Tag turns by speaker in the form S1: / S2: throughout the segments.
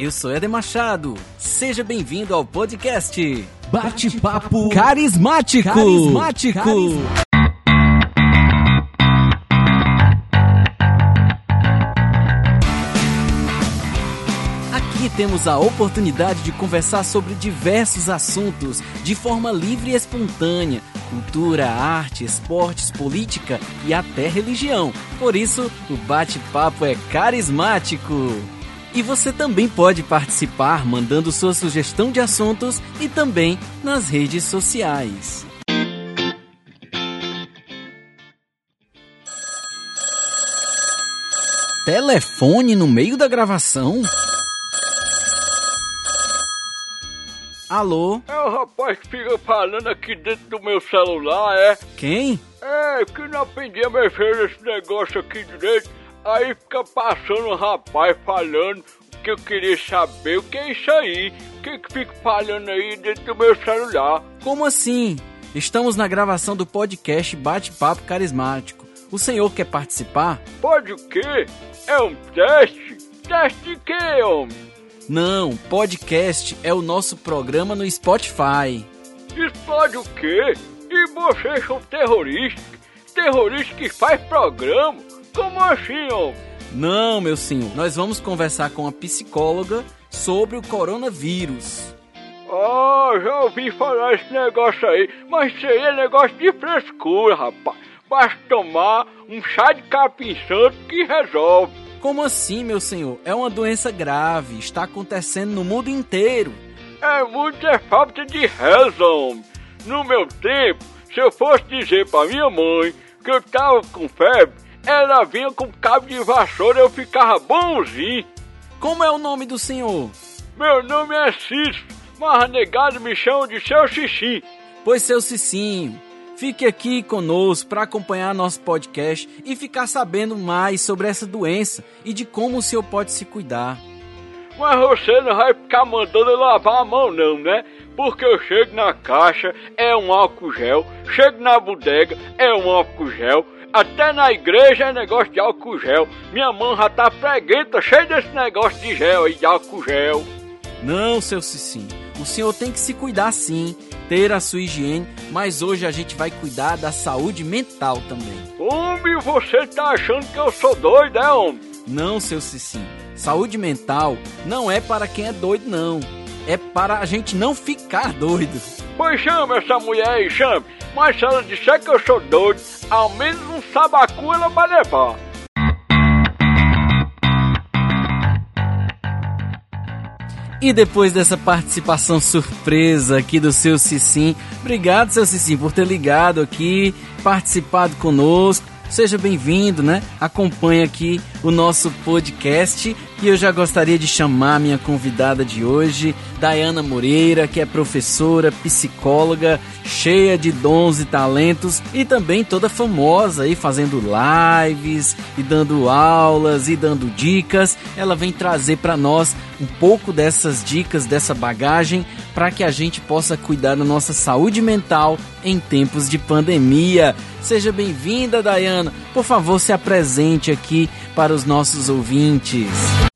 S1: Eu sou Eder Machado. Seja bem-vindo ao podcast
S2: Bate-papo
S1: Carismático.
S2: Carismático.
S1: Carismático. Aqui temos a oportunidade de conversar sobre diversos assuntos de forma livre e espontânea. Cultura, arte, esportes, política e até religião. Por isso, o bate-papo é carismático. E você também pode participar mandando sua sugestão de assuntos e também nas redes sociais. Telefone no meio da gravação? Alô?
S3: É o rapaz que fica falando aqui dentro do meu celular, é?
S1: Quem?
S3: É, que não aprendi a mexer nesse negócio aqui direito. Aí fica passando um rapaz falando o que eu queria saber. O que é isso aí? O que que fica falando aí dentro do meu celular?
S1: Como assim? Estamos na gravação do podcast Bate-Papo Carismático. O senhor quer participar?
S3: Pode o quê? É um teste? Teste de quê, homem?
S1: Não, podcast é o nosso programa no Spotify.
S3: Pode o quê? E vocês são terroristas? Terrorista que faz programa? Como assim, homem?
S1: Não, meu senhor, nós vamos conversar com a psicóloga sobre o coronavírus.
S3: Ah, já ouvi falar esse negócio aí, mas isso aí é negócio de frescura, rapaz. Basta tomar um chá de capim santo que resolve.
S1: Como assim, meu senhor? É uma doença grave, está acontecendo no mundo inteiro.
S3: É muita falta de razão. No meu tempo, se eu fosse dizer pra minha mãe que eu tava com febre, ela vinha com cabo de vassoura e eu ficava bonzinho.
S1: Como é o nome do senhor?
S3: Meu nome é Cício, mas negado me chamam de seu xixi.
S1: Pois seu Cicinho, fique aqui conosco para acompanhar nosso podcast e ficar sabendo mais sobre essa doença e de como o senhor pode se cuidar.
S3: Mas você não vai ficar mandando eu lavar a mão não, né? Porque eu chego na caixa, é um álcool gel, chego na bodega, é um álcool gel, até na igreja é negócio de álcool gel. Minha mão já tá preguenta, cheia desse negócio de gel aí, de álcool gel.
S1: Não, seu Cicinho, o senhor tem que se cuidar sim, ter a sua higiene, mas hoje a gente vai cuidar da saúde mental também.
S3: Homem, você tá achando que eu sou doido, é, homem?
S1: Não, seu Cicinho, saúde mental não é para quem é doido, não. É para a gente não ficar doido.
S3: Pois chama essa mulher aí, chame. Mas se ela disser que eu sou doido, ao menos um sabacu ela vai levar.
S1: E depois dessa participação surpresa aqui do seu Cicim, obrigado, seu Cicim, por ter ligado aqui, participado conosco. Seja bem-vindo, né? Acompanhe aqui o nosso podcast e eu já gostaria de chamar minha convidada de hoje, Dayana Moreira, que é professora, psicóloga, cheia de dons e talentos e também toda famosa aí fazendo lives e dando aulas e dando dicas. Ela vem trazer para nós um pouco dessas dicas, dessa bagagem para que a gente possa cuidar da nossa saúde mental em tempos de pandemia. Seja bem-vinda, Dayana. Por favor, se apresente aqui para os nossos ouvintes.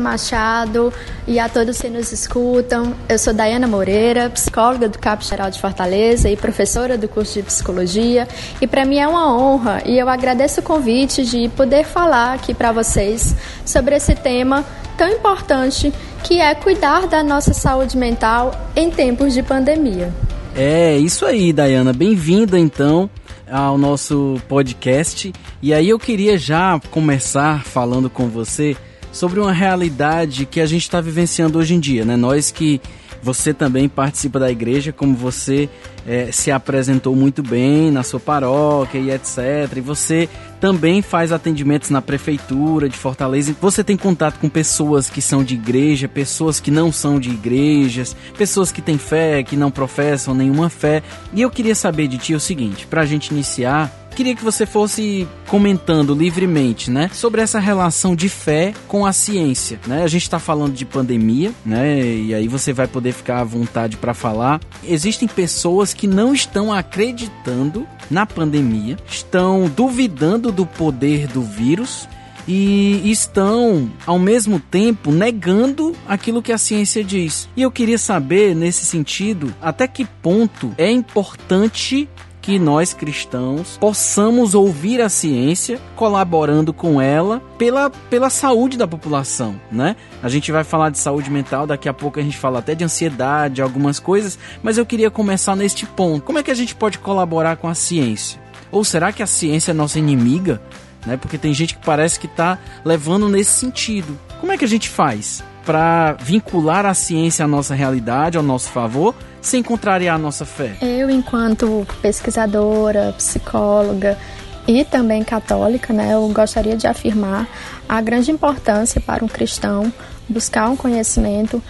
S4: Machado e a todos que nos escutam. Eu sou Dayana Moreira, psicóloga do CAP Geral de Fortaleza e professora do curso de Psicologia. E para mim é uma honra e eu agradeço o convite de poder falar aqui para vocês sobre esse tema tão importante que é cuidar da nossa saúde mental em tempos de pandemia.
S1: É, isso aí, Dayana. Bem-vinda então ao nosso podcast. E aí eu queria já começar falando com você sobre uma realidade que a gente está vivenciando hoje em dia, né? Nós que você também participa da igreja, como você é, se apresentou muito bem na sua paróquia e etc. E você também faz atendimentos na prefeitura de Fortaleza. Você tem contato com pessoas que são de igreja, pessoas que não são de igrejas, pessoas que têm fé, que não professam nenhuma fé. E eu queria saber de ti o seguinte, para a gente iniciar, Queria que você fosse comentando livremente, né, sobre essa relação de fé com a ciência, né? A gente está falando de pandemia, né? E aí você vai poder ficar à vontade para falar. Existem pessoas que não estão acreditando na pandemia, estão duvidando do poder do vírus e estão, ao mesmo tempo, negando aquilo que a ciência diz. E eu queria saber, nesse sentido, até que ponto é importante que nós cristãos possamos ouvir a ciência, colaborando com ela pela, pela saúde da população, né? A gente vai falar de saúde mental, daqui a pouco a gente fala até de ansiedade, algumas coisas, mas eu queria começar neste ponto. Como é que a gente pode colaborar com a ciência? Ou será que a ciência é nossa inimiga? Né? Porque tem gente que parece que está levando nesse sentido. Como é que a gente faz para vincular a ciência à nossa realidade, ao nosso favor, sem contrariar a nossa fé?
S4: Eu, enquanto pesquisadora, psicóloga e também católica, né, eu gostaria de afirmar a grande importância para um cristão buscar um conhecimento.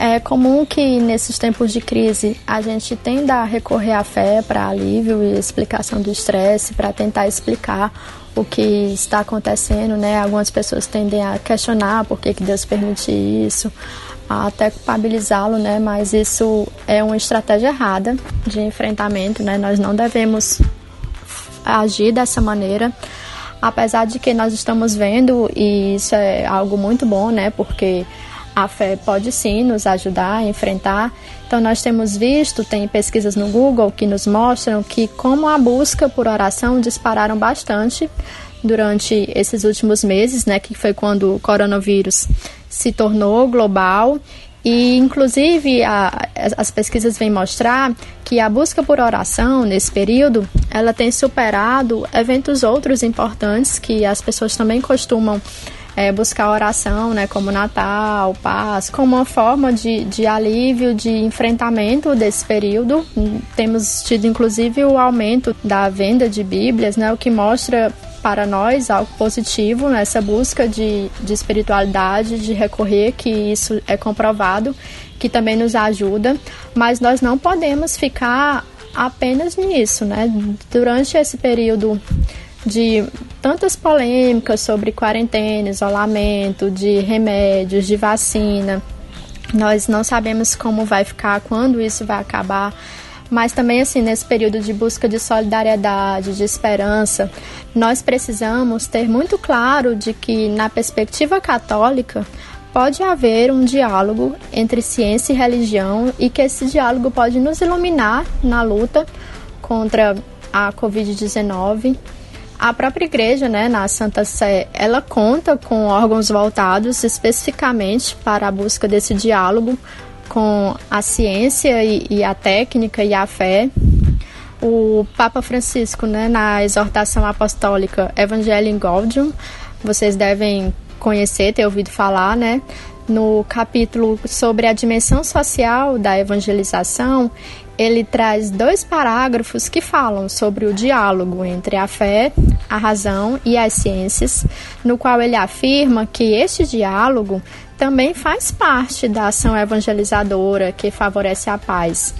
S4: É comum que nesses tempos de crise a gente tenda a recorrer à fé para alívio e explicação do estresse, para tentar explicar o que está acontecendo, né? Algumas pessoas tendem a questionar por que, que Deus permite isso, até culpabilizá-lo, né? Mas isso é uma estratégia errada de enfrentamento, né? Nós não devemos agir dessa maneira, apesar de que nós estamos vendo e isso é algo muito bom, né? Porque a fé pode sim nos ajudar a enfrentar. Então nós temos visto, tem pesquisas no Google que nos mostram que como a busca por oração dispararam bastante durante esses últimos meses, né, que foi quando o coronavírus se tornou global e, inclusive, a, as pesquisas vêm mostrar que a busca por oração nesse período, ela tem superado eventos outros importantes que as pessoas também costumam é, buscar oração, né, como Natal, Paz, como uma forma de, de alívio, de enfrentamento desse período. Temos tido, inclusive, o aumento da venda de Bíblias, né, o que mostra para nós algo positivo nessa busca de, de espiritualidade, de recorrer, que isso é comprovado, que também nos ajuda, mas nós não podemos ficar apenas nisso, né? Durante esse período de tantas polêmicas sobre quarentena, isolamento, de remédios, de vacina, nós não sabemos como vai ficar, quando isso vai acabar mas também assim nesse período de busca de solidariedade, de esperança, nós precisamos ter muito claro de que na perspectiva católica pode haver um diálogo entre ciência e religião e que esse diálogo pode nos iluminar na luta contra a COVID-19. A própria igreja, né, na Santa Sé, ela conta com órgãos voltados especificamente para a busca desse diálogo com a ciência e, e a técnica e a fé. O Papa Francisco, né, na exortação apostólica Evangelii Gaudium, vocês devem conhecer, ter ouvido falar, né? No capítulo sobre a dimensão social da evangelização, ele traz dois parágrafos que falam sobre o diálogo entre a fé, a razão e as ciências, no qual ele afirma que este diálogo também faz parte da ação evangelizadora que favorece a paz.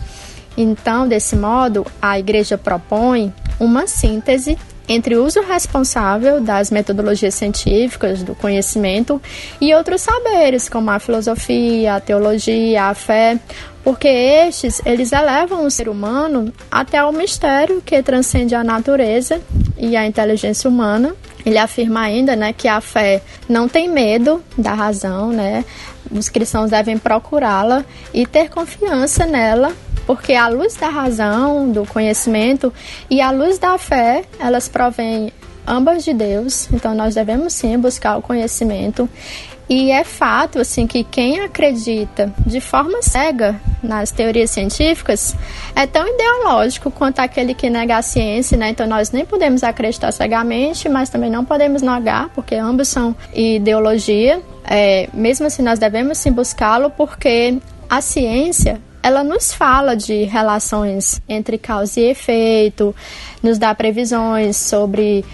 S4: Então, desse modo, a Igreja propõe uma síntese entre o uso responsável das metodologias científicas, do conhecimento e outros saberes, como a filosofia, a teologia, a fé, porque estes, eles elevam o ser humano até o mistério que transcende a natureza e a inteligência humana. Ele afirma ainda, né, que a fé não tem medo da razão, né? Os cristãos devem procurá-la e ter confiança nela porque a luz da razão, do conhecimento e a luz da fé, elas provêm ambas de Deus. Então nós devemos sim buscar o conhecimento. E é fato assim que quem acredita de forma cega nas teorias científicas é tão ideológico quanto aquele que nega a ciência, né? Então nós nem podemos acreditar cegamente, mas também não podemos negar, porque ambos são ideologia. É, mesmo assim, nós devemos sim buscá-lo, porque a ciência ela nos fala de relações entre causa e efeito, nos dá previsões sobre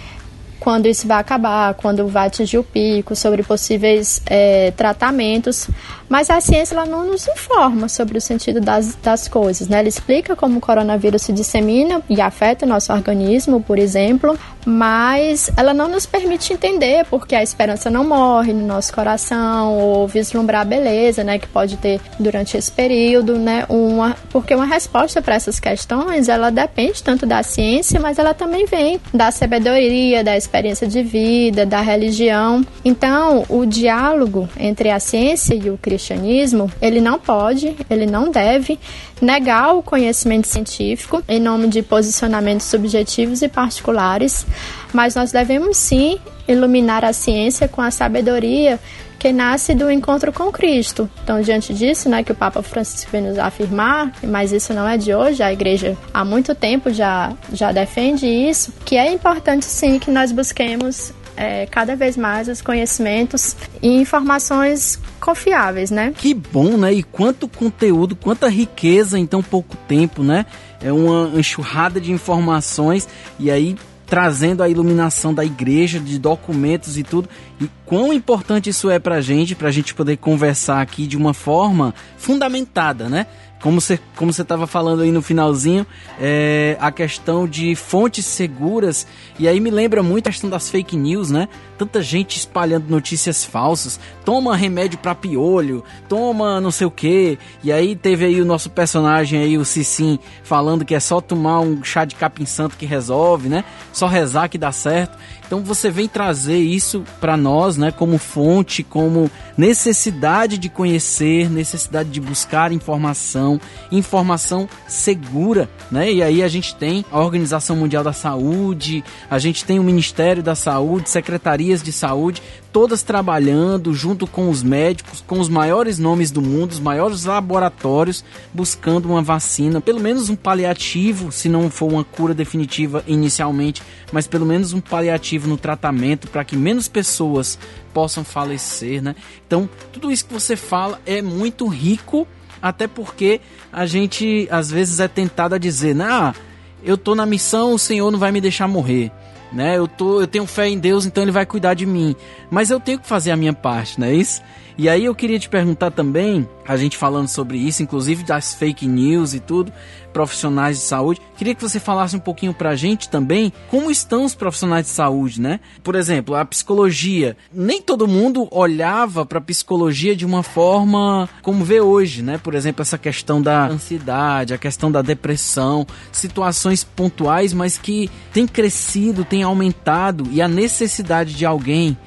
S4: quando isso vai acabar, quando vai atingir o pico, sobre possíveis é, tratamentos. Mas a ciência ela não nos informa sobre o sentido das, das coisas, né? Ela explica como o coronavírus se dissemina e afeta o nosso organismo, por exemplo, mas ela não nos permite entender porque a esperança não morre no nosso coração ou vislumbrar a beleza, né, que pode ter durante esse período, né? Uma, porque uma resposta para essas questões, ela depende tanto da ciência, mas ela também vem da sabedoria, da experiência de vida, da religião. Então, o diálogo entre a ciência e o cristianismo, ele não pode, ele não deve negar o conhecimento científico em nome de posicionamentos subjetivos e particulares, mas nós devemos sim iluminar a ciência com a sabedoria que nasce do encontro com Cristo. Então, diante disso, né, que o Papa Francisco vem nos afirmar, mas isso não é de hoje, a igreja há muito tempo já, já defende isso, que é importante sim que nós busquemos é, cada vez mais os conhecimentos e informações confiáveis, né?
S1: Que bom, né? E quanto conteúdo, quanta riqueza em tão pouco tempo, né? É uma enxurrada de informações e aí trazendo a iluminação da igreja, de documentos e tudo. E quão importante isso é pra gente, pra gente poder conversar aqui de uma forma fundamentada, né? Como você como você estava falando aí no finalzinho, é, a questão de fontes seguras e aí me lembra muito a questão das fake news, né? Tanta gente espalhando notícias falsas, toma remédio para piolho, toma não sei o que, e aí teve aí o nosso personagem aí o Cicim falando que é só tomar um chá de capim santo que resolve, né? Só rezar que dá certo. Então você vem trazer isso para nós, né, como fonte, como necessidade de conhecer, necessidade de buscar informação, informação segura, né? E aí a gente tem a Organização Mundial da Saúde, a gente tem o Ministério da Saúde, secretarias de saúde, todas trabalhando junto com os médicos, com os maiores nomes do mundo, os maiores laboratórios, buscando uma vacina, pelo menos um paliativo, se não for uma cura definitiva inicialmente, mas pelo menos um paliativo no tratamento para que menos pessoas possam falecer, né? Então, tudo isso que você fala é muito rico, até porque a gente às vezes é tentado a dizer, ah, eu tô na missão, o Senhor não vai me deixar morrer né? Eu tô, eu tenho fé em Deus, então ele vai cuidar de mim. Mas eu tenho que fazer a minha parte, não é isso? E aí eu queria te perguntar também, a gente falando sobre isso, inclusive das fake news e tudo, profissionais de saúde, queria que você falasse um pouquinho pra gente também como estão os profissionais de saúde, né? Por exemplo, a psicologia. Nem todo mundo olhava pra psicologia de uma forma como vê hoje, né? Por exemplo, essa questão da ansiedade, a questão da depressão, situações pontuais, mas que tem crescido, tem aumentado e a necessidade de alguém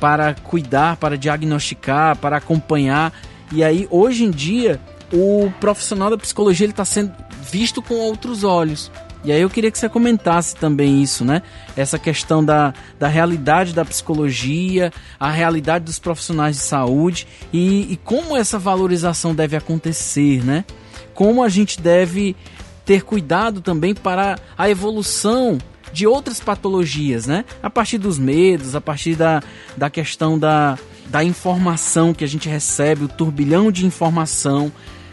S1: para cuidar, para diagnosticar, para acompanhar. E aí, hoje em dia, o profissional da psicologia ele está sendo visto com outros olhos. E aí eu queria que você comentasse também isso, né? Essa questão da, da realidade da psicologia, a realidade dos profissionais de saúde e, e como essa valorização deve acontecer, né? Como a gente deve ter cuidado também para a evolução de outras patologias, né? A partir dos medos, a partir da, da questão da, da informação que a gente recebe, o turbilhão de informação,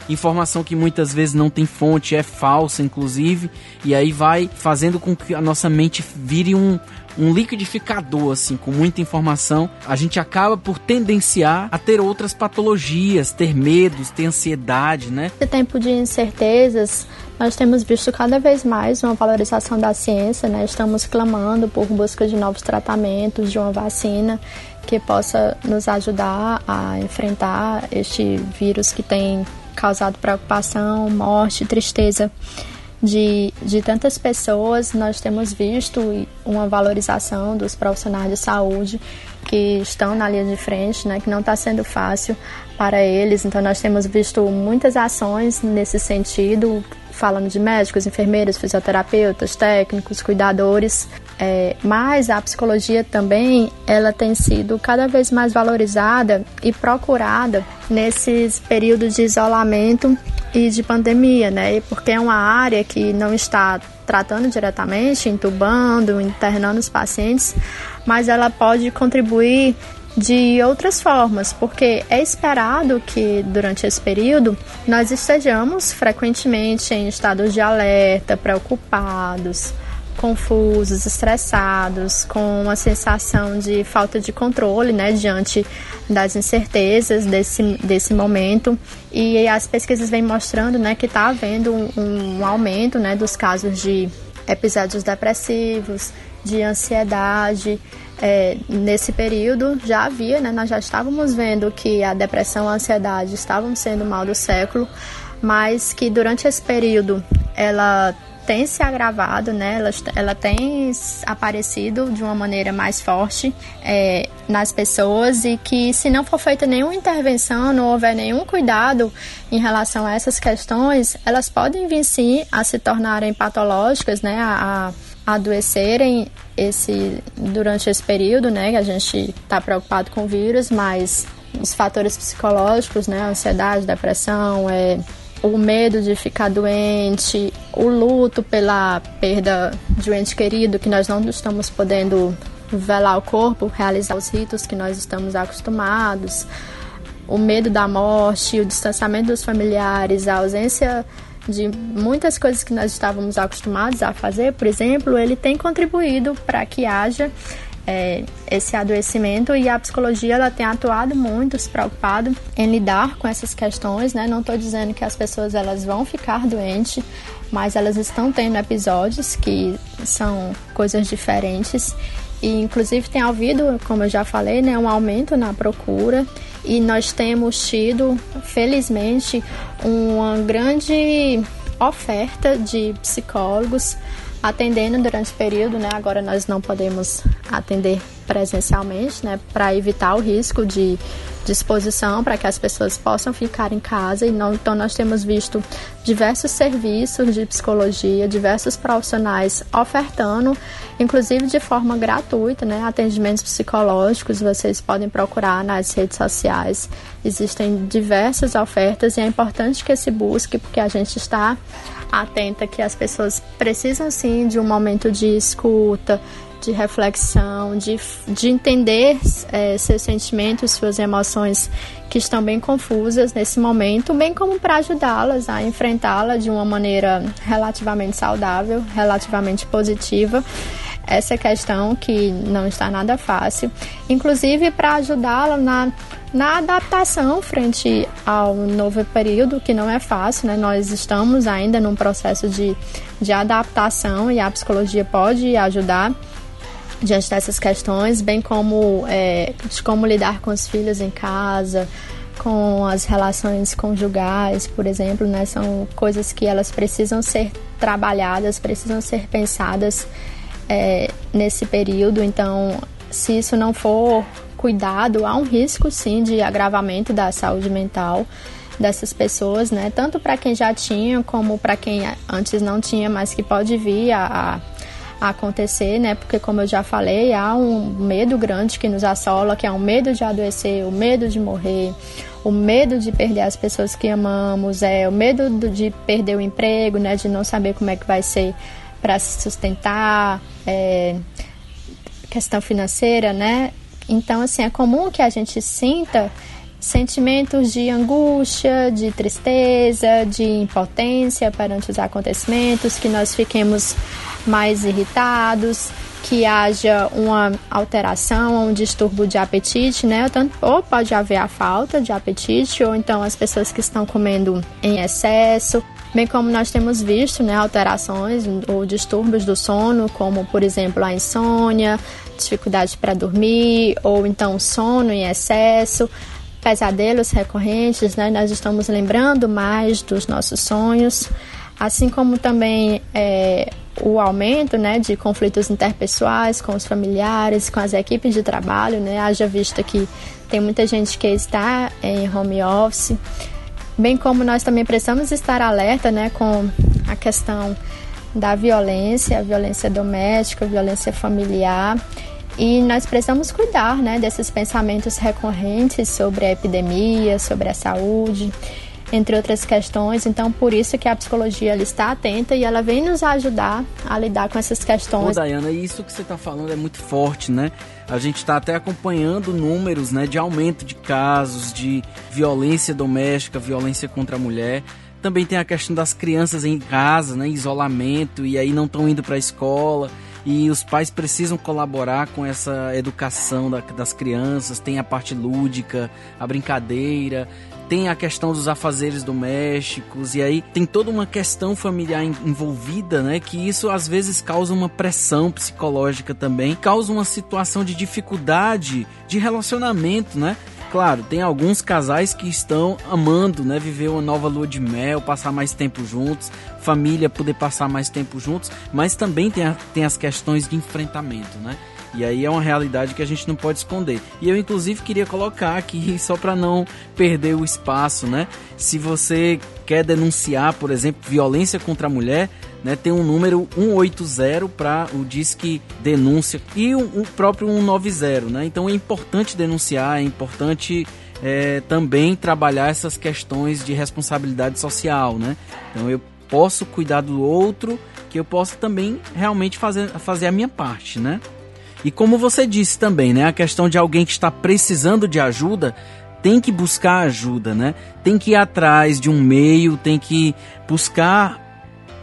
S1: informação que muitas vezes não tem fonte, é falsa, inclusive, e aí vai fazendo com que a nossa mente vire um, um liquidificador, assim, com muita informação, a gente acaba por tendenciar a ter outras patologias, ter medos, ter ansiedade, né?
S4: Esse tempo de incertezas, nós temos visto cada vez mais uma valorização da ciência, né? Estamos clamando por busca de novos tratamentos, de uma vacina que possa nos ajudar a enfrentar este vírus que tem causado preocupação, morte, tristeza de, de tantas pessoas, nós temos visto uma valorização dos profissionais de saúde que estão na linha de frente, né, que não está sendo fácil para eles. Então, nós temos visto muitas ações nesse sentido, falando de médicos, enfermeiros, fisioterapeutas, técnicos, cuidadores, é, mas a psicologia também ela tem sido cada vez mais valorizada e procurada nesses períodos de isolamento e de pandemia, né? Porque é uma área que não está tratando diretamente, entubando, internando os pacientes, mas ela pode contribuir de outras formas, porque é esperado que durante esse período nós estejamos frequentemente em estados de alerta, preocupados, confusos, estressados, com uma sensação de falta de controle, né, diante das incertezas desse, desse momento. E as pesquisas vêm mostrando, né, que está havendo um, um aumento, né, dos casos de episódios depressivos, de ansiedade. É, nesse período já havia, né, nós já estávamos vendo que a depressão e a ansiedade estavam sendo mal do século, mas que durante esse período ela tem se agravado, né? Ela, ela tem aparecido de uma maneira mais forte é, nas pessoas e que se não for feita nenhuma intervenção, não houver nenhum cuidado em relação a essas questões, elas podem vir sim a se tornarem patológicas, né? A, a adoecerem esse durante esse período, né? Que a gente está preocupado com o vírus, mas os fatores psicológicos, né? Ansiedade, depressão, é o medo de ficar doente, o luto pela perda de um ente querido que nós não estamos podendo velar o corpo, realizar os ritos que nós estamos acostumados, o medo da morte, o distanciamento dos familiares, a ausência de muitas coisas que nós estávamos acostumados a fazer, por exemplo, ele tem contribuído para que haja é, esse adoecimento e a psicologia ela tem atuado muito, se preocupado em lidar com essas questões, né? Não estou dizendo que as pessoas elas vão ficar doentes, mas elas estão tendo episódios que são coisas diferentes e inclusive tem havido, como eu já falei, né, um aumento na procura e nós temos tido, felizmente, uma grande oferta de psicólogos atendendo durante o período, né? Agora nós não podemos atender presencialmente, né? Para evitar o risco de disposição para que as pessoas possam ficar em casa. E não, então nós temos visto diversos serviços de psicologia, diversos profissionais ofertando, inclusive de forma gratuita, né? Atendimentos psicológicos. Vocês podem procurar nas redes sociais. Existem diversas ofertas e é importante que se busque porque a gente está atenta que as pessoas precisam sim de um momento de escuta, de reflexão, de, de entender é, seus sentimentos, suas emoções que estão bem confusas nesse momento, bem como para ajudá-las a enfrentá-la de uma maneira relativamente saudável, relativamente positiva. Essa questão que não está nada fácil, inclusive para ajudá-la na, na adaptação frente ao novo período, que não é fácil, né? Nós estamos ainda num processo de, de adaptação e a psicologia pode ajudar diante dessas questões, bem como é, de como lidar com os filhos em casa, com as relações conjugais, por exemplo, né? São coisas que elas precisam ser trabalhadas, precisam ser pensadas é, nesse período. Então, se isso não for cuidado, há um risco sim de agravamento da saúde mental dessas pessoas, né? Tanto para quem já tinha como para quem antes não tinha, mas que pode vir a, a, acontecer, né? Porque como eu já falei, há um medo grande que nos assola, que é o medo de adoecer, o medo de morrer, o medo de perder as pessoas que amamos, é o medo de perder o emprego, né? De não saber como é que vai ser para se sustentar, é, questão financeira, né? Então, assim, é comum que a gente sinta sentimentos de angústia, de tristeza, de impotência perante os acontecimentos, que nós fiquemos mais irritados, que haja uma alteração, um distúrbio de apetite, né? Ou pode haver a falta de apetite, ou então as pessoas que estão comendo em excesso, bem como nós temos visto né, alterações ou distúrbios do sono, como por exemplo a insônia, dificuldade para dormir, ou então sono em excesso, pesadelos recorrentes, né, nós estamos lembrando mais dos nossos sonhos, assim como também é, o aumento né, de conflitos interpessoais com os familiares, com as equipes de trabalho, né, haja vista que tem muita gente que está em home office. Bem como nós também precisamos estar alerta né, com a questão da violência, a violência doméstica, a violência familiar. E nós precisamos cuidar né, desses pensamentos recorrentes sobre a epidemia, sobre a saúde entre outras questões. Então, por isso que a psicologia ela está atenta e ela vem nos ajudar a lidar com essas questões.
S1: Ô, Dayana, isso que você está falando é muito forte, né? A gente está até acompanhando números né, de aumento de casos de violência doméstica, violência contra a mulher Também tem a questão das crianças em casa, né, isolamento e aí não estão indo para a escola e os pais precisam colaborar com essa educação da, das crianças. Tem a parte lúdica, a brincadeira, tem a questão dos afazeres domésticos e aí tem toda uma questão familiar envolvida, né? Que isso às vezes causa uma pressão psicológica também, causa uma situação de dificuldade de relacionamento, né? Claro, tem alguns casais que estão amando, né, viver uma nova lua de mel, passar mais tempo juntos, família poder passar mais tempo juntos, mas também tem, a, tem as questões de enfrentamento, né? E aí é uma realidade que a gente não pode esconder. E eu inclusive queria colocar aqui só para não perder o espaço, né? Se você quer denunciar, por exemplo, violência contra a mulher, né, tem um número 180 para o Disque Denúncia e o, o próprio 190, né? Então é importante denunciar, é importante é, também trabalhar essas questões de responsabilidade social, né? Então eu posso cuidar do outro, que eu posso também realmente fazer, fazer a minha parte, né? E como você disse também, né, a questão de alguém que está precisando de ajuda, tem que buscar ajuda, né? Tem que ir atrás de um meio, tem que buscar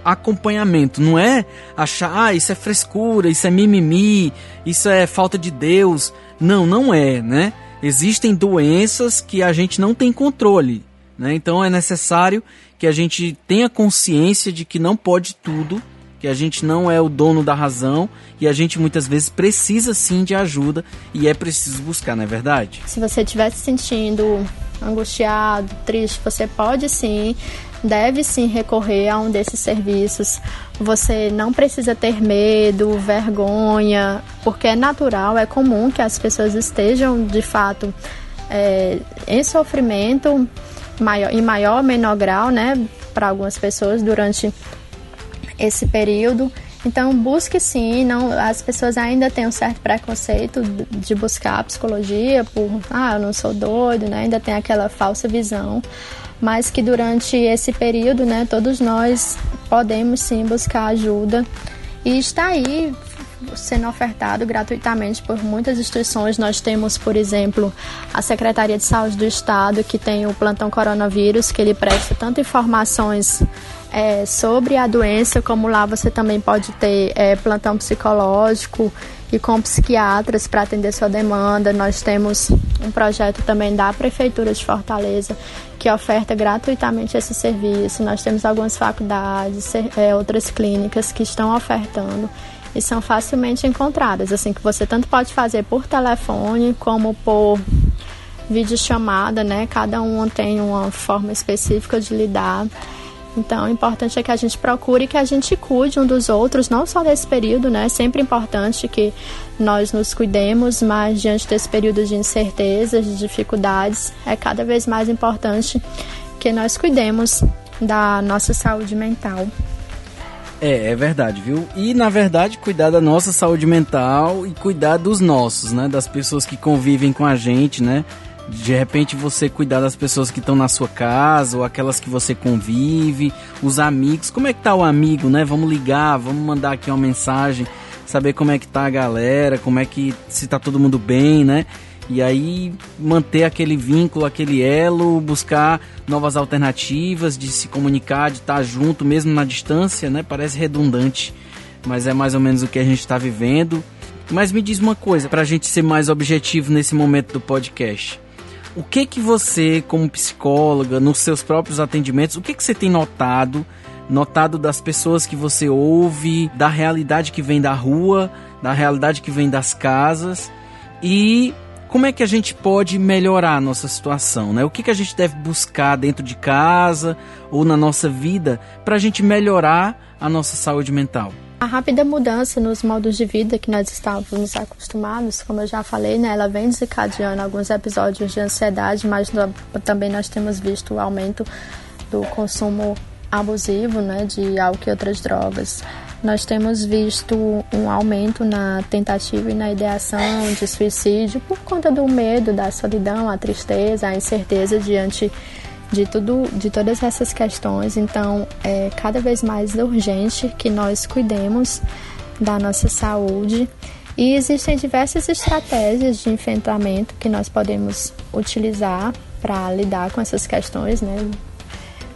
S1: acompanhamento, não é achar, ah, isso é frescura, isso é mimimi, isso é falta de Deus. Não, não é, né? Existem doenças que a gente não tem controle, né? Então é necessário que a gente tenha consciência de que não pode tudo que a gente não é o dono da razão e a gente muitas vezes precisa sim de ajuda e é preciso buscar, não é verdade?
S4: Se você estiver se sentindo angustiado, triste, você pode sim, deve sim recorrer a um desses serviços. Você não precisa ter medo, vergonha, porque é natural, é comum que as pessoas estejam de fato é, em sofrimento maior, em maior ou menor grau, né, para algumas pessoas durante esse período. Então busque sim, não, as pessoas ainda têm um certo preconceito de buscar psicologia por ah, eu não sou doido, né? Ainda tem aquela falsa visão, mas que durante esse período, né, todos nós podemos sim buscar ajuda e está aí sendo ofertado gratuitamente por muitas instituições. Nós temos, por exemplo, a Secretaria de Saúde do Estado, que tem o plantão coronavírus, que ele presta tanto informações é, sobre a doença, como lá você também pode ter é, plantão psicológico e com psiquiatras para atender sua demanda. Nós temos um projeto também da Prefeitura de Fortaleza que oferta gratuitamente esse serviço. Nós temos algumas faculdades, é, outras clínicas que estão ofertando e são facilmente encontradas. Assim que você tanto pode fazer por telefone como por videochamada, né? Cada um tem uma forma específica de lidar. Então, o importante é que a gente procure que a gente cuide um dos outros, não só nesse período, né? É sempre importante que nós nos cuidemos, mas diante desse período de incertezas, de dificuldades, é cada vez mais importante que nós cuidemos da nossa saúde mental.
S1: É, é verdade, viu? E na verdade, cuidar da nossa saúde mental e cuidar dos nossos, né? Das pessoas que convivem com a gente, né? de repente você cuidar das pessoas que estão na sua casa ou aquelas que você convive, os amigos. Como é que tá o amigo, né? Vamos ligar, vamos mandar aqui uma mensagem, saber como é que tá a galera, como é que se tá todo mundo bem, né? E aí manter aquele vínculo, aquele elo, buscar novas alternativas de se comunicar, de estar junto mesmo na distância, né? Parece redundante, mas é mais ou menos o que a gente está vivendo. Mas me diz uma coisa, para a gente ser mais objetivo nesse momento do podcast o que que você, como psicóloga, nos seus próprios atendimentos, o que que você tem notado, notado das pessoas que você ouve, da realidade que vem da rua, da realidade que vem das casas e como é que a gente pode melhorar a nossa situação, né? O que que a gente deve buscar dentro de casa ou na nossa vida para a gente melhorar a nossa saúde mental?
S4: A rápida mudança nos modos de vida que nós estávamos acostumados, como eu já falei, né, ela vem desencadeando alguns episódios de ansiedade, mas também nós temos visto o aumento do consumo abusivo né, de álcool e outras drogas. Nós temos visto um aumento na tentativa e na ideação de suicídio por conta do medo, da solidão, a tristeza, a incerteza diante de tudo, de todas essas questões. Então, é cada vez mais urgente que nós cuidemos da nossa saúde. E existem diversas estratégias de enfrentamento que nós podemos utilizar para lidar com essas questões, né?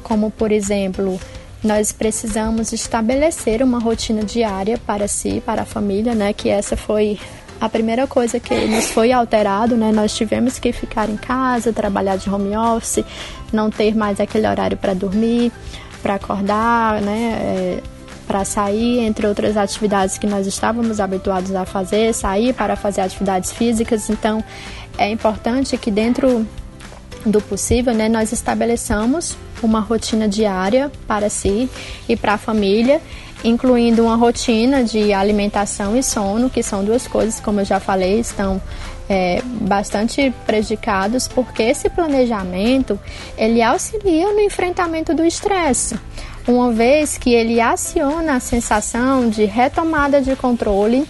S4: como por exemplo, nós precisamos estabelecer uma rotina diária para si, para a família, né? Que essa foi a primeira coisa que nos foi alterado, né? Nós tivemos que ficar em casa, trabalhar de home office, não ter mais aquele horário para dormir, para acordar, né? É, para sair, entre outras atividades que nós estávamos habituados a fazer, sair para fazer atividades físicas. Então, é importante que dentro do possível, né, nós estabeleçamos uma rotina diária para si e para a família, incluindo uma rotina de alimentação e sono, que são duas coisas, como eu já falei, estão é, bastante prejudicados, porque esse planejamento ele auxilia no enfrentamento do estresse, uma vez que ele aciona a sensação de retomada de controle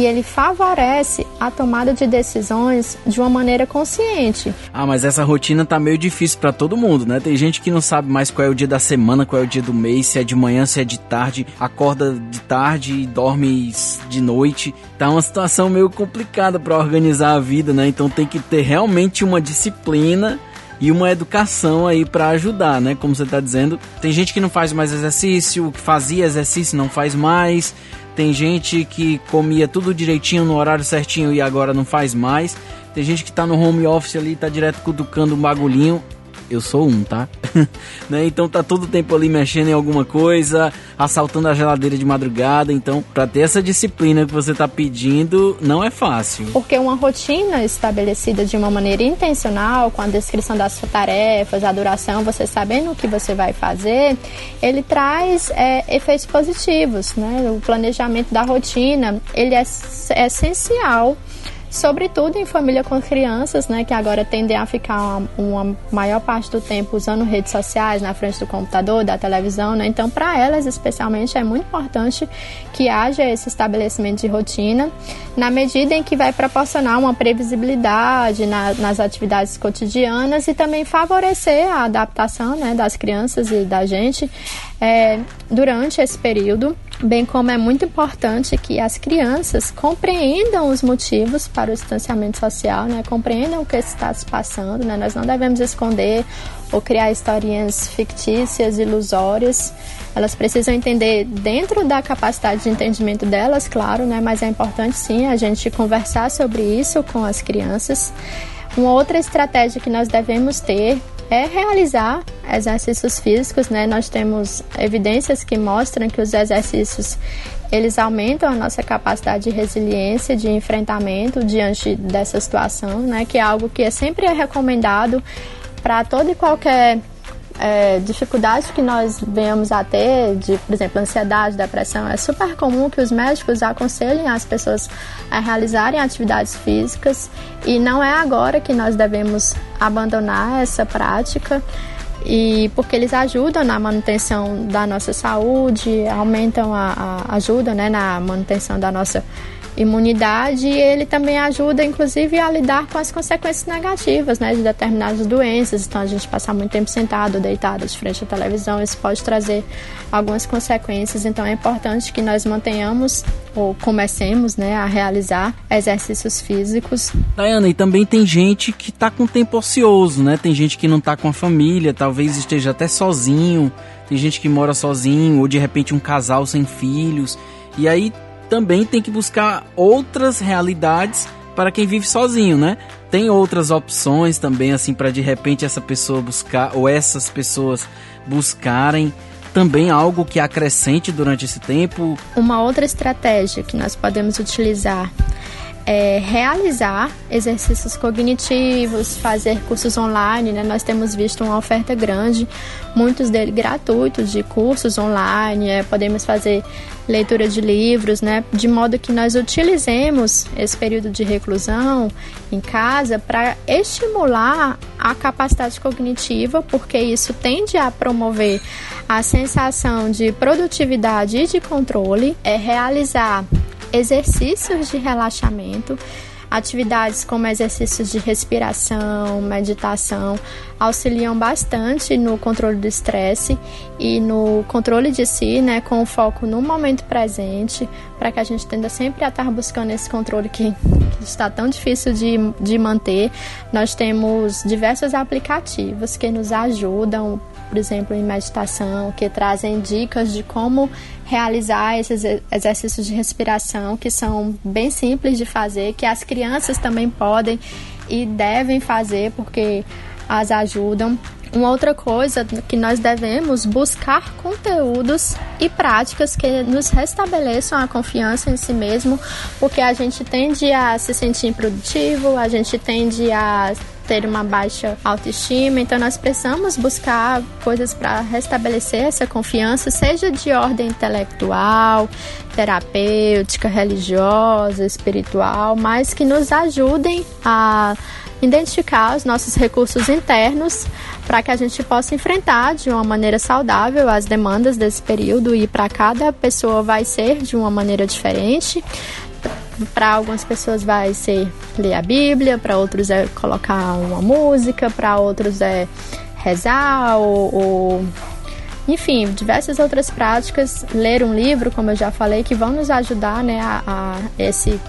S4: e ele favorece a tomada de decisões de uma maneira consciente.
S1: Ah, mas essa rotina tá meio difícil para todo mundo, né? Tem gente que não sabe mais qual é o dia da semana, qual é o dia do mês, se é de manhã, se é de tarde, acorda de tarde e dorme de noite. Tá uma situação meio complicada para organizar a vida, né? Então tem que ter realmente uma disciplina e uma educação aí para ajudar, né? Como você tá dizendo, tem gente que não faz mais exercício, que fazia exercício não faz mais. Tem gente que comia tudo direitinho no horário certinho e agora não faz mais. Tem gente que tá no home office ali, tá direto cutucando um bagulhinho eu sou um, tá? né? Então tá todo o tempo ali mexendo em alguma coisa, assaltando a geladeira de madrugada. Então, para ter essa disciplina que você tá pedindo, não é fácil.
S4: Porque uma rotina estabelecida de uma maneira intencional, com a descrição das suas tarefas, a duração, você sabendo o que você vai fazer, ele traz é, efeitos positivos, né? O planejamento da rotina, ele é, é essencial sobretudo em família com crianças, né, que agora tendem a ficar uma, uma, maior parte do tempo usando redes sociais na frente do computador, da televisão, né? Então, para elas especialmente é muito importante que haja esse estabelecimento de rotina, na medida em que vai proporcionar uma previsibilidade na, nas atividades cotidianas e também favorecer a adaptação, né, das crianças e da gente é, durante esse período bem como é muito importante que as crianças compreendam os motivos para o distanciamento social, né? compreendam o que está se passando, né? nós não devemos esconder ou criar historinhas fictícias, ilusórias. Elas precisam entender dentro da capacidade de entendimento delas, claro, né? mas é importante sim a gente conversar sobre isso com as crianças. Uma outra estratégia que nós devemos ter é realizar exercícios físicos, né? Nós temos evidências que mostram que os exercícios eles aumentam a nossa capacidade de resiliência, de enfrentamento diante dessa situação, né? Que é algo que é sempre recomendado para todo e qualquer é, dificuldades que nós venhamos a ter, de, por exemplo, ansiedade, depressão, é super comum que os médicos aconselhem as pessoas a realizarem atividades físicas e não é agora que nós devemos abandonar essa prática e porque eles ajudam na manutenção da nossa saúde, aumentam a, a ajuda né, na manutenção da nossa imunidade e ele também ajuda, inclusive, a lidar com as consequências negativas né, de determinadas doenças. Então, a gente passar muito tempo sentado, deitado de frente à televisão, isso pode trazer algumas consequências. Então, é importante que nós mantenhamos ou comecemos né, a realizar exercícios físicos.
S1: Dayana, e também tem gente que está com tempo ocioso, né? Tem gente que não está com a família, talvez esteja até sozinho. Tem gente que mora sozinho, ou de repente um casal sem filhos. E aí também tem que buscar outras realidades para quem vive sozinho, né? Tem outras opções também, assim, para de repente essa pessoa buscar, ou essas pessoas buscarem também algo que acrescente durante esse tempo.
S4: Uma outra estratégia que nós podemos utilizar é, realizar exercícios cognitivos, fazer cursos online, né? Nós temos visto uma oferta grande, muitos deles gratuitos de cursos online, é, podemos fazer leitura de livros, né? De modo que nós utilizemos esse período de reclusão em casa para estimular a capacidade cognitiva, porque isso tende a promover a sensação de produtividade e de controle, é realizar exercícios de relaxamento, atividades como exercícios de respiração, meditação, auxiliam bastante no controle do estresse e no controle de si, né, com foco no momento presente, para que a gente tenda sempre a estar buscando esse controle que, que está tão difícil de, de manter. Nós temos diversos aplicativos que nos ajudam por exemplo, em meditação, que trazem dicas de como realizar esses exercícios de respiração que são bem simples de fazer, que as crianças também podem e devem fazer porque as ajudam. Uma outra coisa que nós devemos buscar conteúdos e práticas que nos restabeleçam a confiança em si mesmo, porque a gente tende a se sentir improdutivo, a gente tende a ter uma baixa autoestima, então nós precisamos buscar coisas para restabelecer essa confiança, seja de ordem intelectual, terapêutica, religiosa, espiritual, mas que nos ajudem a identificar os nossos recursos internos para que a gente possa enfrentar de uma maneira saudável as demandas desse período e para cada pessoa vai ser de uma maneira diferente. Para algumas pessoas vai ser ler a Bíblia, para outros é colocar uma música, para outros é rezar ou, ou enfim, diversas outras práticas, ler um livro, como eu já falei, que vão nos ajudar né, a, a esse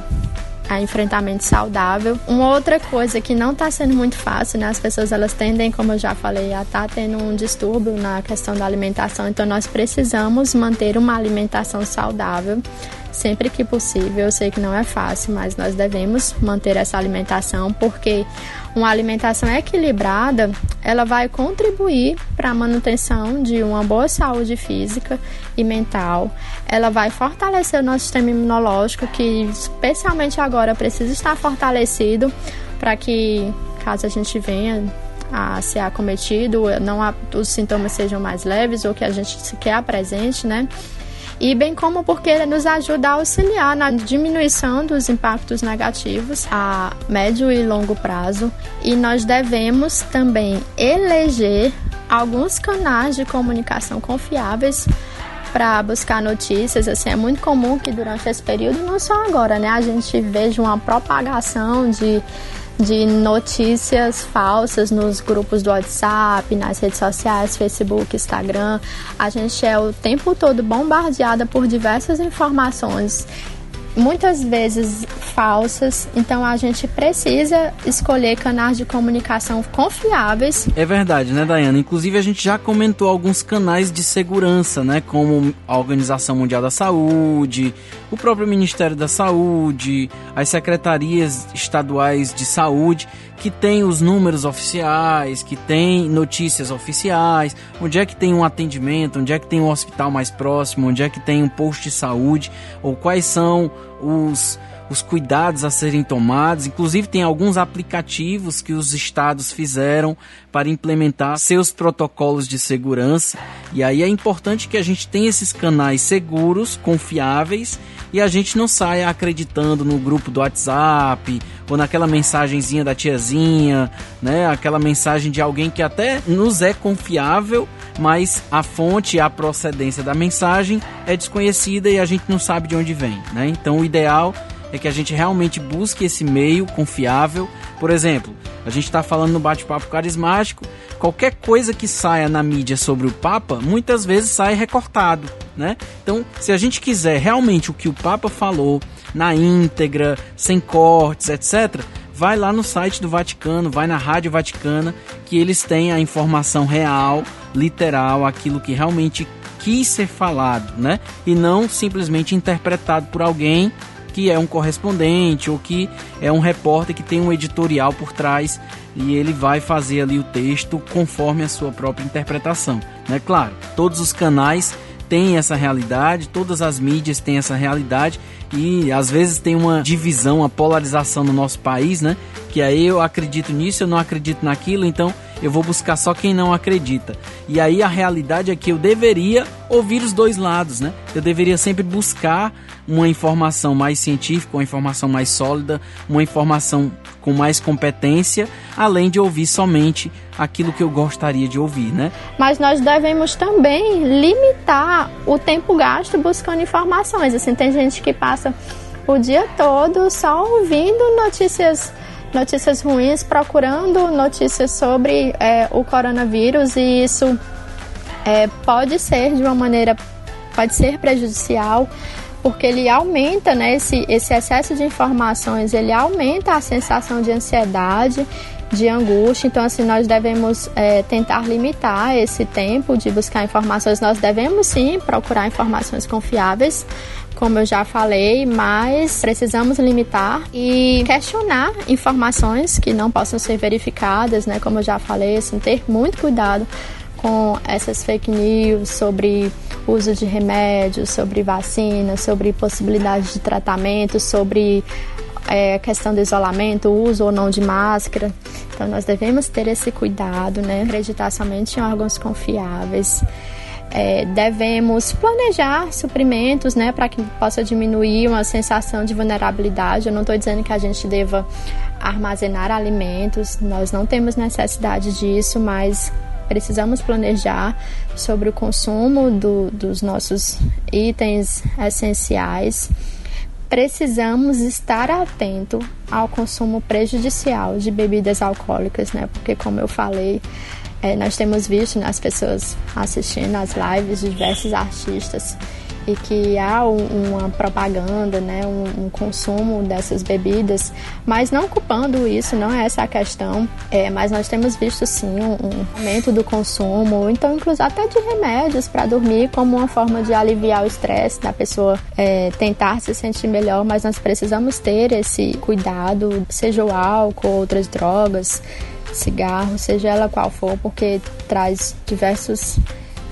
S4: a enfrentamento saudável. Uma outra coisa que não está sendo muito fácil, né? As pessoas elas tendem, como eu já falei, a estar tá tendo um distúrbio na questão da alimentação. Então nós precisamos manter uma alimentação saudável sempre que possível. Eu sei que não é fácil, mas nós devemos manter essa alimentação porque uma alimentação equilibrada, ela vai contribuir para a manutenção de uma boa saúde física e mental. Ela vai fortalecer o nosso sistema imunológico, que especialmente agora precisa estar fortalecido para que caso a gente venha a ser acometido, não a, os sintomas sejam mais leves ou que a gente sequer apresente, né? E bem como porque ele nos ajuda a auxiliar na diminuição dos impactos negativos a médio e longo prazo. E nós devemos também eleger alguns canais de comunicação confiáveis para buscar notícias. Assim, é muito comum que durante esse período, não só agora, né, a gente veja uma propagação de de notícias falsas nos grupos do WhatsApp, nas redes sociais, Facebook, Instagram. A gente é o tempo todo bombardeada por diversas informações muitas vezes falsas, então a gente precisa escolher canais de comunicação confiáveis.
S1: É verdade, né, Dayana? Inclusive a gente já comentou alguns canais de segurança, né, como a Organização Mundial da Saúde, o próprio Ministério da Saúde, as secretarias estaduais de saúde que tem os números oficiais, que tem notícias oficiais, onde é que tem um atendimento, onde é que tem um hospital mais próximo, onde é que tem um posto de saúde, ou quais são os os cuidados a serem tomados. Inclusive, tem alguns aplicativos que os estados fizeram para implementar seus protocolos de segurança. E aí é importante que a gente tenha esses canais seguros, confiáveis e a gente não saia acreditando no grupo do WhatsApp ou naquela mensagenzinha da tiazinha, né? Aquela mensagem de alguém que até nos é confiável, mas a fonte, a procedência da mensagem é desconhecida e a gente não sabe de onde vem, né? Então o ideal é que a gente realmente busque esse meio confiável. Por exemplo, a gente está falando no bate-papo carismático, qualquer coisa que saia na mídia sobre o Papa, muitas vezes sai recortado, né? Então, se a gente quiser realmente o que o Papa falou na íntegra, sem cortes, etc., vai lá no site do Vaticano, vai na Rádio Vaticana, que eles têm a informação real, literal, aquilo que realmente quis ser falado, né? E não simplesmente interpretado por alguém que é um correspondente ou que é um repórter que tem um editorial por trás e ele vai fazer ali o texto conforme a sua própria interpretação, né? Claro, todos os canais têm essa realidade, todas as mídias têm essa realidade e às vezes tem uma divisão, uma polarização no nosso país, né? Que aí eu acredito nisso, eu não acredito naquilo, então eu vou buscar só quem não acredita. E aí a realidade é que eu deveria ouvir os dois lados, né? Eu deveria sempre buscar uma informação mais científica, uma informação mais sólida, uma informação com mais competência, além de ouvir somente aquilo que eu gostaria de ouvir, né?
S4: Mas nós devemos também limitar o tempo gasto buscando informações. Assim, tem gente que passa o dia todo só ouvindo notícias notícias ruins, procurando notícias sobre é, o coronavírus e isso é, pode ser de uma maneira, pode ser prejudicial, porque ele aumenta, né, esse, esse excesso de informações, ele aumenta a sensação de ansiedade de angústia. Então, assim, nós devemos é, tentar limitar esse tempo de buscar informações. Nós devemos sim procurar informações confiáveis, como eu já falei, mas precisamos limitar e questionar informações que não possam ser verificadas, né? Como eu já falei, assim, ter muito cuidado com essas fake news sobre uso de remédios, sobre vacinas, sobre possibilidades de tratamento, sobre é, questão do isolamento, uso ou não de máscara. Então nós devemos ter esse cuidado, né? Acreditar somente em órgãos confiáveis. É, devemos planejar suprimentos, né, para que possa diminuir uma sensação de vulnerabilidade. Eu não estou dizendo que a gente deva armazenar alimentos, nós não temos necessidade disso, mas precisamos planejar sobre o consumo do, dos nossos itens essenciais precisamos estar atento ao consumo prejudicial de bebidas alcoólicas, né? Porque como eu falei, é, nós temos visto nas né, pessoas assistindo as lives de diversos artistas e que há um, uma propaganda, né, um, um, consumo dessas bebidas, mas não culpando isso, não é essa a questão, é, mas nós temos visto sim um, um aumento do consumo, então inclusive até de remédios para dormir como uma forma de aliviar o estresse da pessoa é, tentar se sentir melhor, mas nós precisamos ter esse cuidado, seja o álcool, outras drogas, cigarro, seja ela qual for, porque traz diversos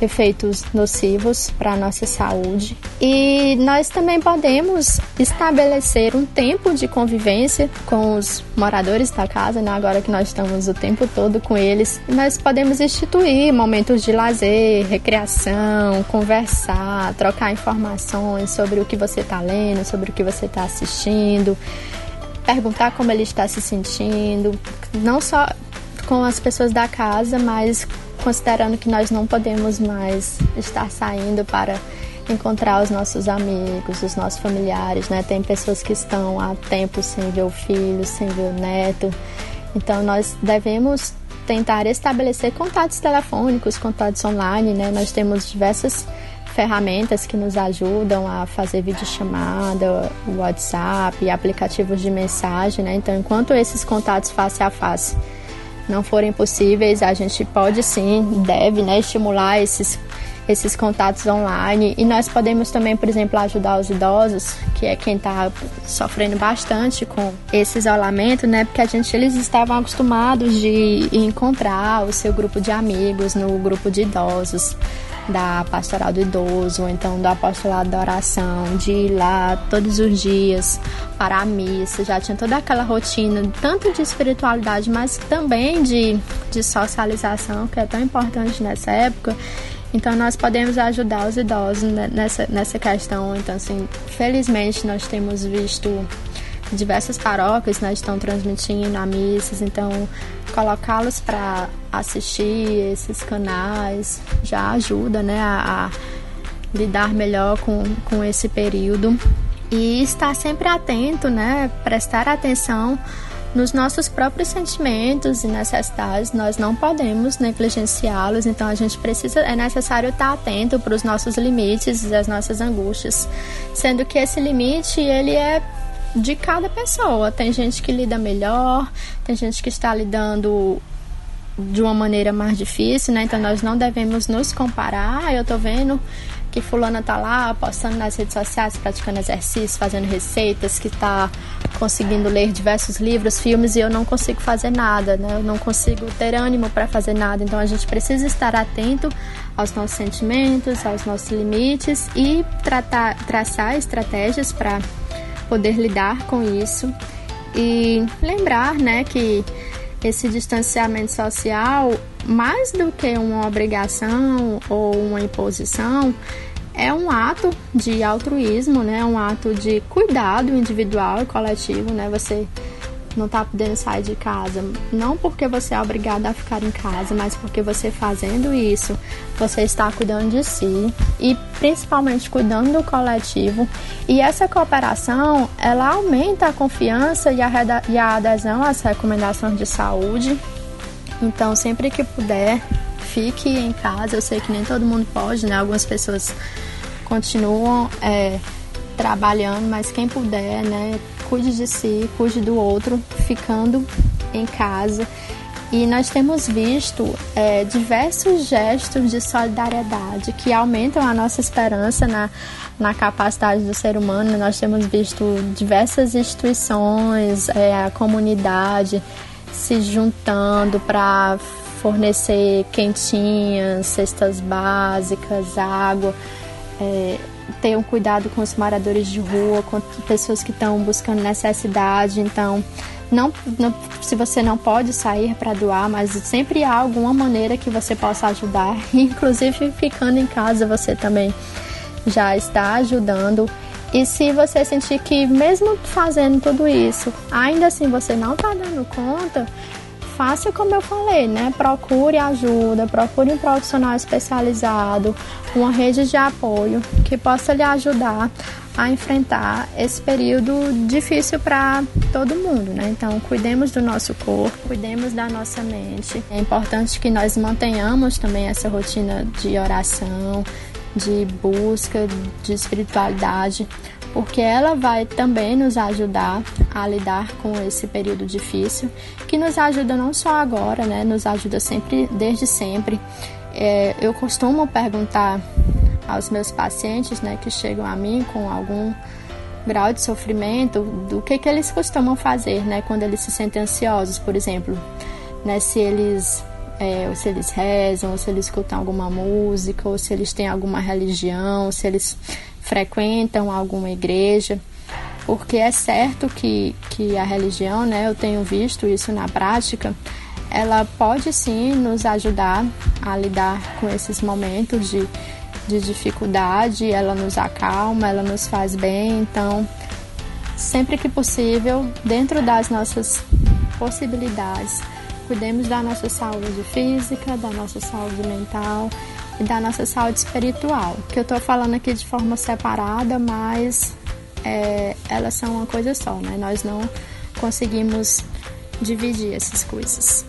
S4: efeitos nocivos para a nossa saúde. E nós também podemos estabelecer um tempo de convivência com os moradores da casa, né? agora que nós estamos o tempo todo com eles. Nós podemos instituir momentos de lazer, recreação, conversar, trocar informações sobre o que você está lendo, sobre o que você está assistindo, perguntar como ele está se sentindo, não só com as pessoas da casa, mas considerando que nós não podemos mais estar saindo para encontrar os nossos amigos, os nossos familiares, né? Tem pessoas que estão há tempo sem ver o filho, sem ver o neto. Então nós devemos tentar estabelecer contatos telefônicos, contatos online, né? Nós temos diversas ferramentas que nos ajudam a fazer videochamada, WhatsApp, aplicativos de mensagem, né? Então, enquanto esses contatos face a face não forem possíveis, a gente pode sim, deve, né, estimular esses esses contatos online e nós podemos também, por exemplo, ajudar os idosos, que é quem está sofrendo bastante com esse isolamento, né? Porque a gente eles estavam acostumados de encontrar o seu grupo de amigos no grupo de idosos da pastoral do idoso, ou então do apostolado da oração, de ir lá todos os dias para a missa, já tinha toda aquela rotina, tanto de espiritualidade, mas também de, de socialização, que é tão importante nessa época. Então nós podemos ajudar os idosos nessa, nessa questão. Então, assim, felizmente nós temos visto diversas paróquias né, estão transmitindo a missas, então colocá-los para assistir esses canais já ajuda né, a, a, lidar melhor com, com esse período. E estar sempre atento, né, prestar atenção nos nossos próprios sentimentos e necessidades, nós não podemos negligenciá-los, então a gente precisa, é necessário estar atento para os nossos limites e as nossas angústias, sendo que esse limite ele é de cada pessoa. Tem gente que lida melhor, tem gente que está lidando de uma maneira mais difícil, né? Então nós não devemos nos comparar. Ah, eu tô vendo que fulana tá lá postando nas redes sociais, praticando exercícios, fazendo receitas, que tá conseguindo ler diversos livros, filmes e eu não consigo fazer nada, né? Eu não consigo ter ânimo para fazer nada. Então a gente precisa estar atento aos nossos sentimentos, aos nossos limites e tratar, traçar estratégias para poder lidar com isso e lembrar, né, que esse distanciamento social, mais do que uma obrigação ou uma imposição, é um ato de altruísmo, né? Um ato de cuidado individual e coletivo, né? Você não está podendo sair de casa, não porque você é obrigado a ficar em casa, mas porque você fazendo isso, você está cuidando de si e principalmente cuidando do coletivo. E essa cooperação, ela aumenta a confiança e a, e a adesão às recomendações de saúde. Então, sempre que puder, fique em casa. Eu sei que nem todo mundo pode, né? Algumas pessoas continuam é, trabalhando, mas quem puder, né? Cuide de si, cuide do outro, ficando em casa. E nós temos visto é, diversos gestos de solidariedade que aumentam a nossa esperança na, na capacidade do ser humano. Nós temos visto diversas instituições, é, a comunidade se juntando para fornecer quentinhas, cestas básicas, água. É, ter um cuidado com os moradores de rua, com pessoas que estão buscando necessidade. Então, não, não, se você não pode sair para doar, mas sempre há alguma maneira que você possa ajudar. Inclusive, ficando em casa, você também já está ajudando. E se você sentir que, mesmo fazendo tudo isso, ainda assim você não está dando conta, faça como eu falei, né? Procure ajuda, procure um profissional especializado, uma rede de apoio que possa lhe ajudar a enfrentar esse período difícil para todo mundo, né? Então, cuidemos do nosso corpo, cuidemos da nossa mente. É importante que nós mantenhamos também essa rotina de oração, de busca de espiritualidade, porque ela vai também nos ajudar a lidar com esse período difícil, que nos ajuda não só agora, né? Nos ajuda sempre, desde sempre. É, eu costumo perguntar aos meus pacientes, né, que chegam a mim com algum grau de sofrimento, do que que eles costumam fazer, né, quando eles se sentem ansiosos, por exemplo, né, se eles é, ou se eles rezam, ou se eles escutam alguma música, ou se eles têm alguma religião, se eles frequentam alguma igreja, porque é certo que, que a religião, né, eu tenho visto isso na prática, ela pode sim nos ajudar a lidar com esses momentos de, de dificuldade, ela nos acalma, ela nos faz bem, então sempre que possível, dentro das nossas possibilidades, cuidemos da nossa saúde física, da nossa saúde mental e da nossa saúde espiritual. Que eu estou falando aqui de forma separada, mas é, elas são uma coisa só, né? Nós não conseguimos dividir essas coisas.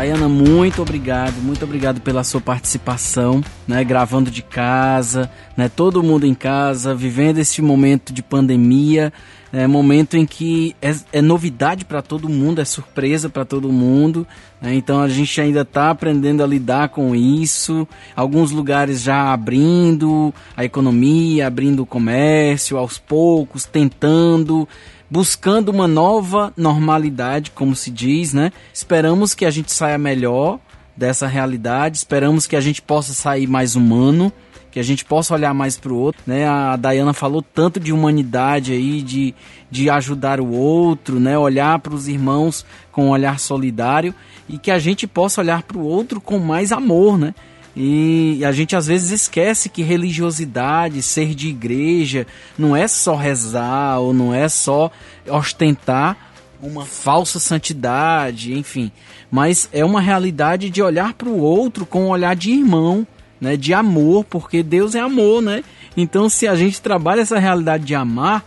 S1: Dayana, muito obrigado, muito obrigado pela sua participação, né, gravando de casa, né, todo mundo em casa, vivendo este momento de pandemia, é momento em que é, é novidade para todo mundo, é surpresa para todo mundo. Né? Então a gente ainda está aprendendo a lidar com isso. Alguns lugares já abrindo a economia, abrindo o comércio aos poucos, tentando buscando uma nova normalidade, como se diz, né? Esperamos que a gente saia melhor dessa realidade, esperamos que a gente possa sair mais humano, que a gente possa olhar mais para o outro, né? A Dayana falou tanto de humanidade aí, de, de ajudar o outro, né? Olhar para os irmãos com um olhar solidário e que a gente possa olhar para o outro com mais amor, né? E a gente às vezes esquece que religiosidade, ser de igreja, não é só rezar ou não é só ostentar uma falsa santidade, enfim, mas é uma realidade de olhar para o outro com um olhar de irmão, né, de amor, porque Deus é amor, né? Então, se a gente trabalha essa realidade de amar,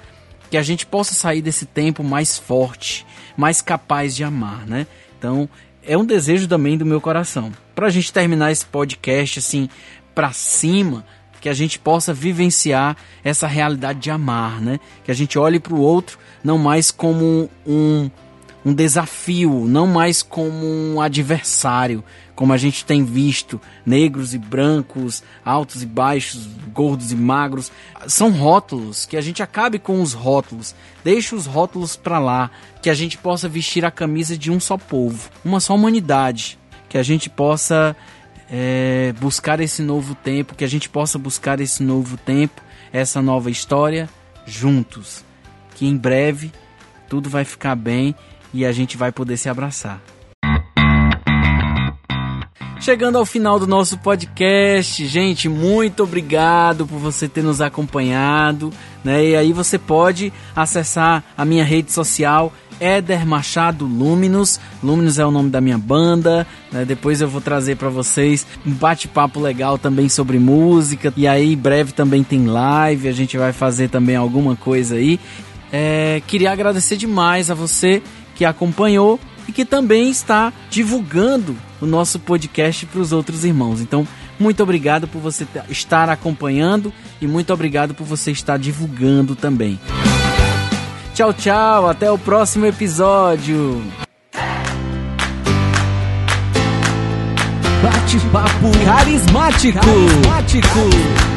S1: que a gente possa sair desse tempo mais forte, mais capaz de amar, né? Então, é um desejo também do meu coração. Para a gente terminar esse podcast assim para cima, que a gente possa vivenciar essa realidade de amar, né? Que a gente olhe para o outro não mais como um, um desafio, não mais como um adversário, como a gente tem visto, negros e brancos, altos e baixos, gordos e magros, são rótulos, que a gente acabe com os rótulos, deixe os rótulos para lá, que a gente possa vestir a camisa de um só povo, uma só humanidade, que a gente possa é, buscar esse novo tempo, que a gente possa buscar esse novo tempo, essa nova história juntos, que em breve tudo vai ficar bem e a gente vai poder se abraçar. Chegando ao final do nosso podcast, gente, muito obrigado por você ter nos acompanhado, né? E aí você pode acessar a minha rede social Éder Machado Luminous. Luminous é o nome da minha banda. Né? Depois eu vou trazer para vocês um bate-papo legal também sobre música. E aí, em breve também tem live. A gente vai fazer também alguma coisa aí. É, queria agradecer demais a você que acompanhou e que também está divulgando o nosso podcast para os outros irmãos. Então, muito obrigado por você estar acompanhando e muito obrigado por você estar divulgando também. Tchau, tchau, até o próximo episódio.
S2: Bate-papo carismático. carismático.